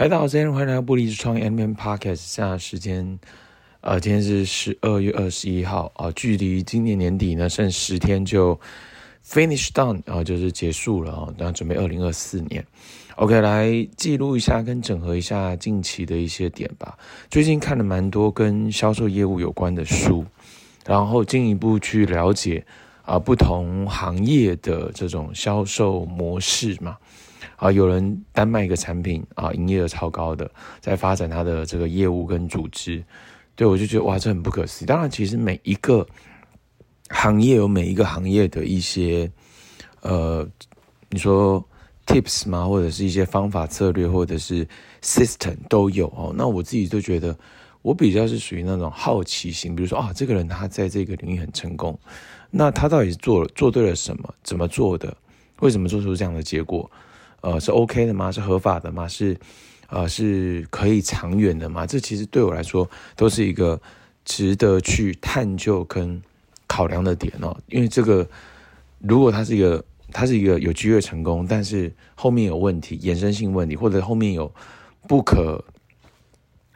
嗨，大家好，欢迎来到不离职创业 M Podcast。现在时间，呃，今天是十二月二十一号啊、呃，距离今年年底呢剩十天就 finish down 啊、呃，就是结束了啊，然、呃、后准备二零二四年。OK，来记录一下跟整合一下近期的一些点吧。最近看了蛮多跟销售业务有关的书，然后进一步去了解啊、不同行业的这种销售模式嘛。啊，有人单卖一个产品啊，营业额超高的，在发展他的这个业务跟组织，对，我就觉得哇，这很不可思议。当然，其实每一个行业有每一个行业的一些呃，你说 tips 吗？或者是一些方法策略，或者是 system 都有哦。那我自己就觉得，我比较是属于那种好奇心，比如说啊，这个人他在这个领域很成功，那他到底做做对了什么？怎么做的？为什么做出这样的结果？呃，是 OK 的吗？是合法的吗？是，呃，是可以长远的吗？这其实对我来说都是一个值得去探究跟考量的点哦。因为这个，如果他是一个，他是一个有机会成功，但是后面有问题，衍生性问题，或者后面有不可、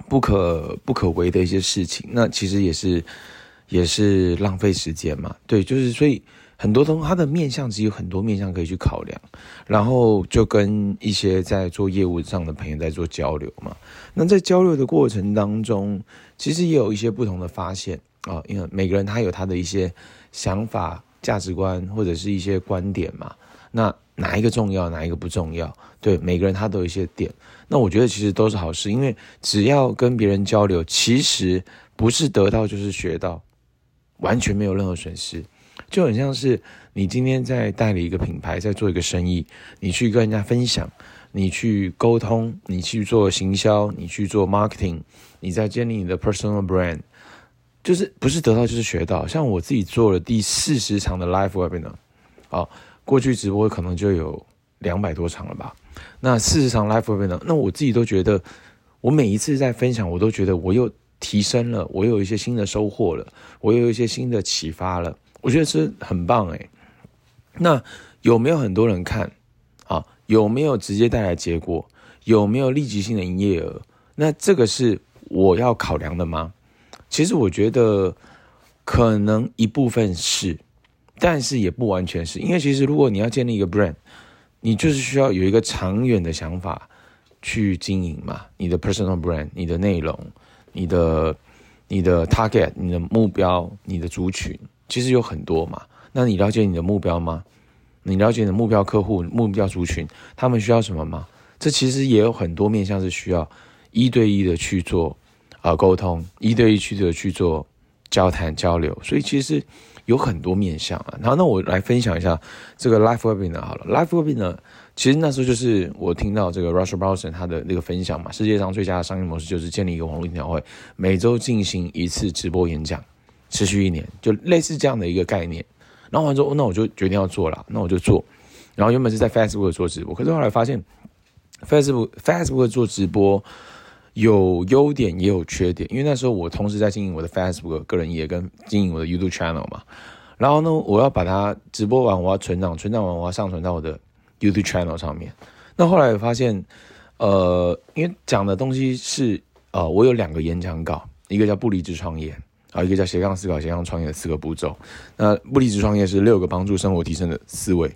不可、不可为的一些事情，那其实也是，也是浪费时间嘛。对，就是所以。很多东西，它的面向其实有很多面向可以去考量，然后就跟一些在做业务上的朋友在做交流嘛。那在交流的过程当中，其实也有一些不同的发现啊，因为每个人他有他的一些想法、价值观或者是一些观点嘛。那哪一个重要，哪一个不重要？对，每个人他都有一些点。那我觉得其实都是好事，因为只要跟别人交流，其实不是得到就是学到，完全没有任何损失。就很像是你今天在代理一个品牌，在做一个生意，你去跟人家分享，你去沟通，你去做行销，你去做 marketing，你在建立你的 personal brand，就是不是得到就是学到。像我自己做了第四十场的 live webinar，好，过去直播可能就有两百多场了吧。那四十场 live webinar，那我自己都觉得，我每一次在分享，我都觉得我又提升了，我有一些新的收获了，我有一些新的启发了。我觉得是很棒诶，那有没有很多人看啊？有没有直接带来结果？有没有立即性的营业额？那这个是我要考量的吗？其实我觉得可能一部分是，但是也不完全是。因为其实如果你要建立一个 brand，你就是需要有一个长远的想法去经营嘛。你的 personal brand，你的内容，你的你的 target，你的目标，你的族群。其实有很多嘛，那你了解你的目标吗？你了解你的目标客户、目标族群，他们需要什么吗？这其实也有很多面向是需要一对一的去做啊、呃、沟通，一对一去的去做交谈交流，所以其实有很多面向啊。然后那我来分享一下这个 Live Webinar 好了，Live Webinar 其实那时候就是我听到这个 Russell Brunson 他的那个分享嘛，世界上最佳的商业模式就是建立一个网络研讨会，每周进行一次直播演讲。持续一年，就类似这样的一个概念。然后完之后，那我就决定要做了，那我就做。然后原本是在 Facebook 做直播，可是后来发现 Facebook Facebook 做直播有优点也有缺点，因为那时候我同时在经营我的 Facebook 个人页跟经营我的 YouTube channel 嘛。然后呢，我要把它直播完，我要存档，存档完我要上传到我的 YouTube channel 上面。那后来我发现，呃，因为讲的东西是呃，我有两个演讲稿，一个叫不离职创业。啊，一个叫斜杠思考、斜杠创业的四个步骤。那不离职创业是六个帮助生活提升的思维。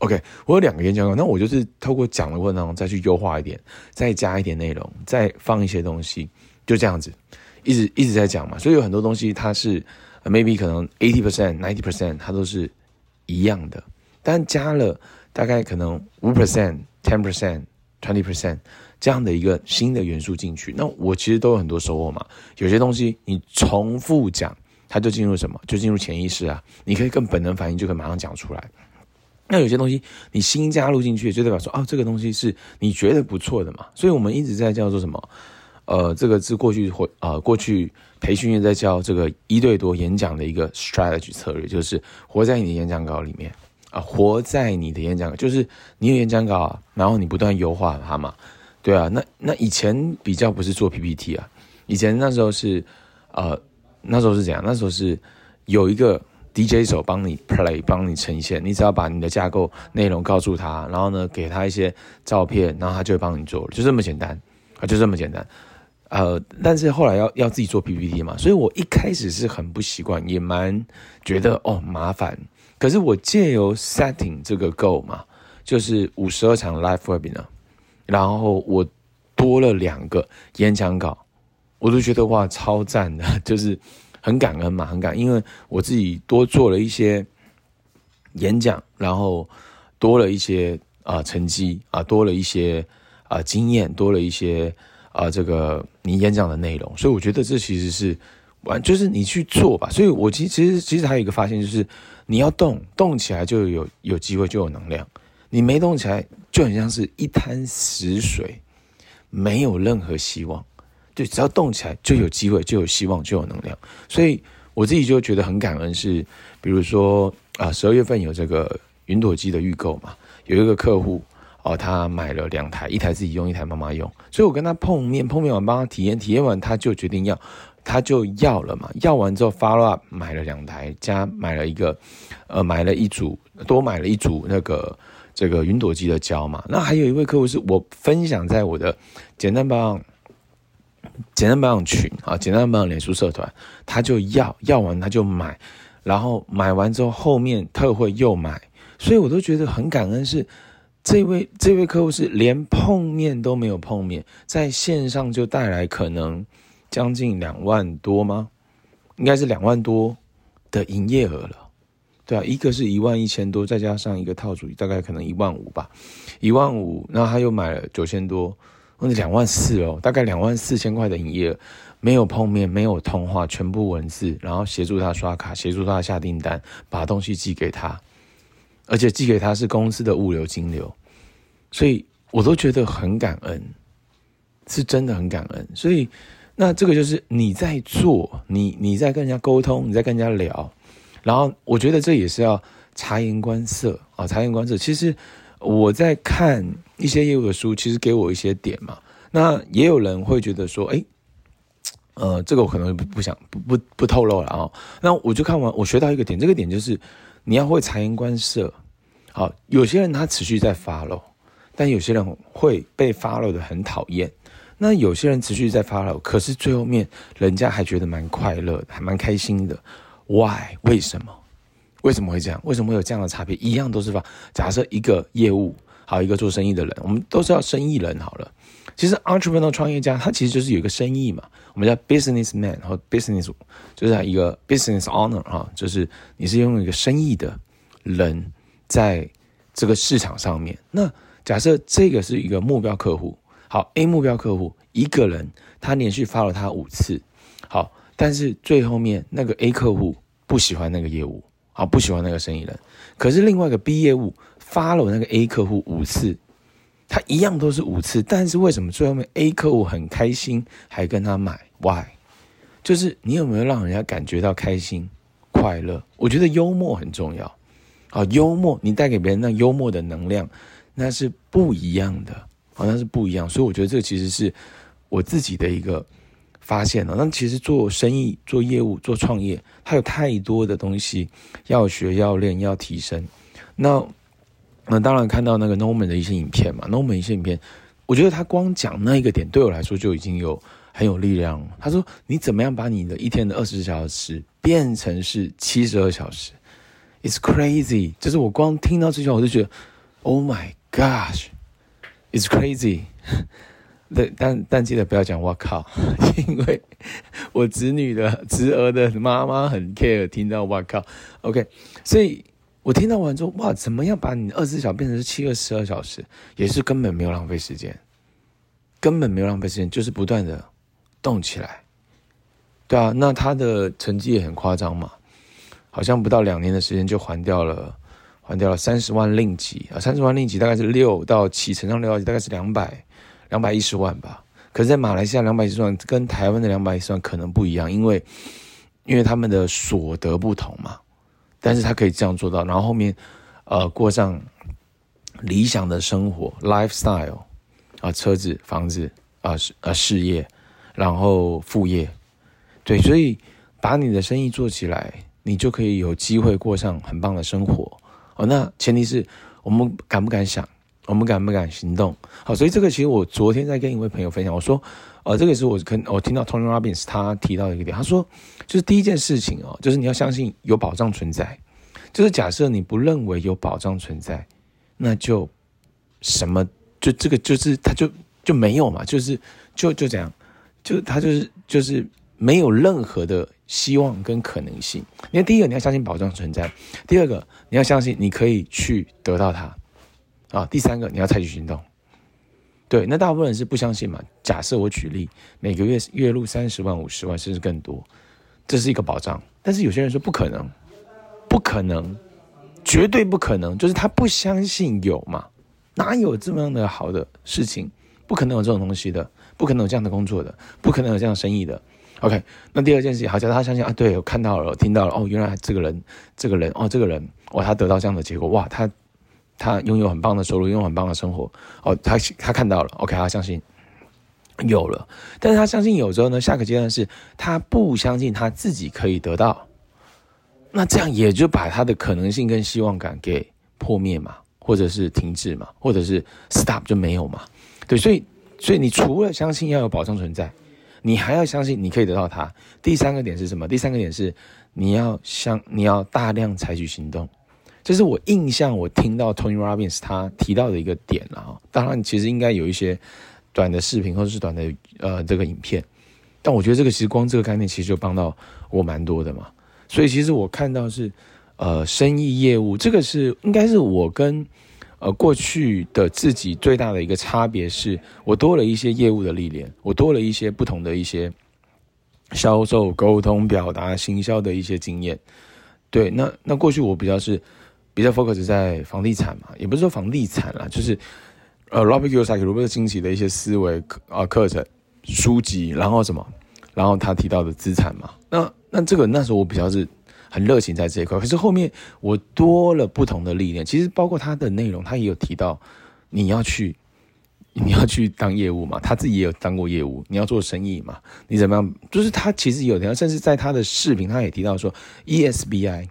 OK，我有两个演讲稿，那我就是透过讲的过程当中再去优化一点，再加一点内容，再放一些东西，就这样子，一直一直在讲嘛。所以有很多东西它是 maybe 可能 eighty percent、ninety percent 它都是一样的，但加了大概可能五 percent、ten percent、twenty percent。这样的一个新的元素进去，那我其实都有很多收获嘛。有些东西你重复讲，它就进入什么？就进入潜意识啊。你可以更本能反应，就可以马上讲出来。那有些东西你新加入进去，就代表说，哦，这个东西是你觉得不错的嘛。所以我们一直在叫做什么？呃，这个是过去或呃过去培训也在教这个一对多演讲的一个 strategy 策略，就是活在你的演讲稿里面啊，活在你的演讲，就是你有演讲稿，然后你不断优化它嘛。对啊，那那以前比较不是做 PPT 啊，以前那时候是，呃，那时候是怎样？那时候是有一个 DJ 手帮你 play，帮你呈现，你只要把你的架构内容告诉他，然后呢，给他一些照片，然后他就会帮你做，就这么简单啊，就这么简单。呃，但是后来要要自己做 PPT 嘛，所以我一开始是很不习惯，也蛮觉得哦麻烦。可是我借由 setting 这个 go 嘛，就是五十二场 live webinar，然后我多了两个演讲稿，我都觉得哇超赞的，就是。很感恩嘛，很感恩，因为我自己多做了一些演讲，然后多了一些啊、成绩啊、多了一些啊、经验，多了一些啊、这个你演讲的内容，所以我觉得这其实是完，就是你去做吧。所以我其其实其实还有一个发现，就是你要动，动起来就有有机会，就有能量；你没动起来，就很像是一滩死水，没有任何希望。对，只要动起来就有机会，就有希望，就有能量。所以我自己就觉得很感恩，是比如说啊，十二月份有这个云朵机的预购嘛，有一个客户哦，他买了两台，一台自己用，一台妈妈用。所以我跟他碰面，碰面完帮他体验，体验完他就决定要，他就要了嘛。要完之后 follow up 买了两台，加买了一个，呃，买了一组，多买了一组那个这个云朵机的胶嘛。那还有一位客户是我分享在我的简单帮。简单保养群啊，简单保养脸书社团，他就要要完他就买，然后买完之后后面特惠又买，所以我都觉得很感恩是，这位这位客户是连碰面都没有碰面，在线上就带来可能将近两万多吗？应该是两万多的营业额了，对啊，一个是一万一千多，再加上一个套组大概可能一万五吧，一万五，然后他又买了九千多。两万四哦，大概两万四千块的营业额，没有碰面，没有通话，全部文字，然后协助他刷卡，协助他下订单，把东西寄给他，而且寄给他是公司的物流金流，所以我都觉得很感恩，是真的很感恩。所以那这个就是你在做，你你在跟人家沟通，你在跟人家聊，然后我觉得这也是要察言观色啊，察言观色。其实我在看。一些业务的书其实给我一些点嘛，那也有人会觉得说，哎，呃，这个我可能不想不不不透露了啊。那我就看完，我学到一个点，这个点就是你要会察言观色。好，有些人他持续在 follow，但有些人会被发牢的很讨厌。那有些人持续在发牢可是最后面人家还觉得蛮快乐，还蛮开心的。Why？为什么？为什么会这样？为什么会有这样的差别？一样都是发，假设一个业务。好，一个做生意的人，我们都是要生意人好了。其实 entrepreneurial 创业家，他其实就是有一个生意嘛。我们叫 businessman 和 business，就是一个 business owner 哈，就是你是拥有一个生意的人，在这个市场上面。那假设这个是一个目标客户，好，A 目标客户一个人，他连续发了他五次，好，但是最后面那个 A 客户不喜欢那个业务，好，不喜欢那个生意人，可是另外一个 B 业务。发了我那个 A 客户五次，他一样都是五次，但是为什么最后面 A 客户很开心，还跟他买？Why？就是你有没有让人家感觉到开心、快乐？我觉得幽默很重要啊，幽默你带给别人那幽默的能量，那是不一样的，好像是不一样。所以我觉得这其实是我自己的一个发现了。那其实做生意、做业务、做创业，它有太多的东西要学、要练、要提升。那那当然看到那个 Norman 的一些影片嘛，Norman 一些影片，我觉得他光讲那一个点对我来说就已经有很有力量了。他说：“你怎么样把你的一天的二十小时变成是七十二小时？”It's crazy，就是我光听到这句话我就觉得，Oh my gosh，It's crazy。对，但但记得不要讲“我靠”，因为我侄女的侄儿的妈妈很 care 听到“我靠 ”，OK，所以。我听到完之后，哇，怎么样把你二十四小时变成是七个十二小时，也是根本没有浪费时间，根本没有浪费时间，就是不断的动起来，对啊，那他的成绩也很夸张嘛，好像不到两年的时间就还掉了，还掉了三十万令吉啊，三十万令吉大概是六到七乘上六到七大概是两百两百一十万吧，可是，在马来西亚两百一十万跟台湾的两百一十万可能不一样，因为因为他们的所得不同嘛。但是他可以这样做到，然后后面，呃，过上理想的生活 lifestyle，啊，车子、房子，啊，事啊事业，然后副业，对，所以把你的生意做起来，你就可以有机会过上很棒的生活哦。那前提是我们敢不敢想，我们敢不敢行动？好，所以这个其实我昨天在跟一位朋友分享，我说，呃，这个也是我跟我听到 Tony Robbins 他提到一个点，他说，就是第一件事情哦，就是你要相信有保障存在，就是假设你不认为有保障存在，那就什么就这个就是他就就没有嘛，就是就就这样，就他就是就是没有任何的。希望跟可能性，因为第一个你要相信保障存在，第二个你要相信你可以去得到它，啊，第三个你要采取行动。对，那大部分人是不相信嘛？假设我举例，每个月月入三十万、五十万甚至更多，这是一个保障。但是有些人说不可能，不可能，绝对不可能，就是他不相信有嘛？哪有这么样的好的事情？不可能有这种东西的，不可能有这样的工作的，不可能有这样的生意的。OK，那第二件事情，好，假如他相信啊，对，我看到了，我听到了，哦，原来这个人，这个人，哦，这个人，哇，他得到这样的结果，哇，他他拥有很棒的收入，拥有很棒的生活，哦，他他看到了，OK，他相信有了，但是他相信有之后呢，下个阶段是他不相信他自己可以得到，那这样也就把他的可能性跟希望感给破灭嘛，或者是停滞嘛，或者是 stop 就没有嘛，对，所以所以你除了相信要有保障存在。你还要相信你可以得到它。第三个点是什么？第三个点是你要相，你要大量采取行动。这是我印象，我听到 Tony Robbins 他提到的一个点了哈。当然，其实应该有一些短的视频或者是短的呃这个影片，但我觉得这个其实光这个概念其实就帮到我蛮多的嘛。所以其实我看到是呃生意业务，这个是应该是我跟。呃，过去的自己最大的一个差别是，我多了一些业务的历练，我多了一些不同的一些销售、沟通、表达、行销的一些经验。对，那那过去我比较是比较 focus 在房地产嘛，也不是说房地产啦，就是呃，Robert Kiyosaki 罗伯特清崎的一些思维啊课程书籍，然后什么，然后他提到的资产嘛，那那这个那时候我比较是。很热情在这一块，可是后面我多了不同的历练。其实包括他的内容，他也有提到你要去，你要去当业务嘛，他自己也有当过业务。你要做生意嘛，你怎么样？就是他其实有提到，甚至在他的视频，他也提到说，ESBI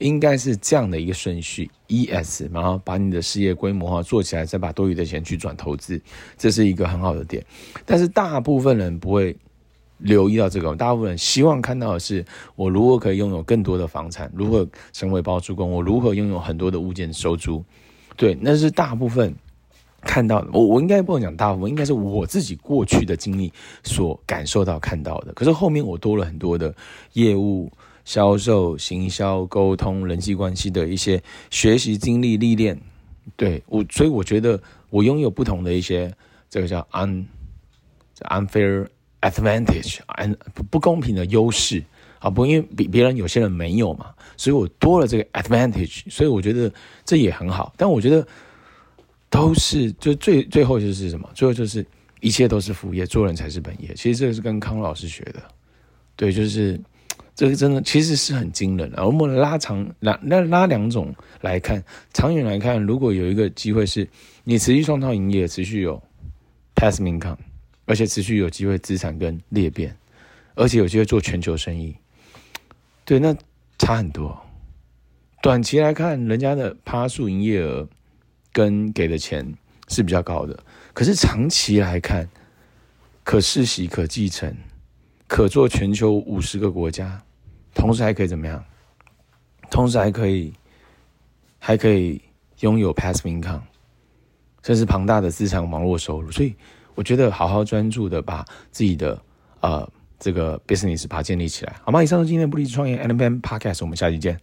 应该是这样的一个顺序，ES，然后把你的事业规模化做起来，再把多余的钱去转投资，这是一个很好的点。但是大部分人不会。留意到这个，大部分人希望看到的是我如何可以拥有更多的房产，如何成为包租公，我如何拥有很多的物件收租。对，那是大部分看到的。我我应该不能讲大部分，应该是我自己过去的经历所感受到看到的。可是后面我多了很多的业务、销售、行销、沟通、人际关系的一些学习经历历练。对我，所以我觉得我拥有不同的一些这个叫 un unfair。advantage，不不公平的优势啊，不因为比别人有些人没有嘛，所以我多了这个 advantage，所以我觉得这也很好。但我觉得都是就最最后就是什么？最后就是一切都是副业，做人才是本业。其实这个是跟康老师学的，对，就是这个真的其实是很惊人的。我们拉长拉那拉两种来看，长远来看，如果有一个机会是你持续创造营业，持续有 passive income。而且持续有机会资产跟裂变，而且有机会做全球生意，对，那差很多。短期来看，人家的趴数营业额跟给的钱是比较高的，可是长期来看，可世袭、可继承、可做全球五十个国家，同时还可以怎么样？同时还可以还可以拥有 passive income，甚至庞大的资产网络收入，所以。我觉得好好专注的把自己的呃这个 business 把它建立起来，好吗？以上是今天的不离职创业 NPM Podcast，我们下期见。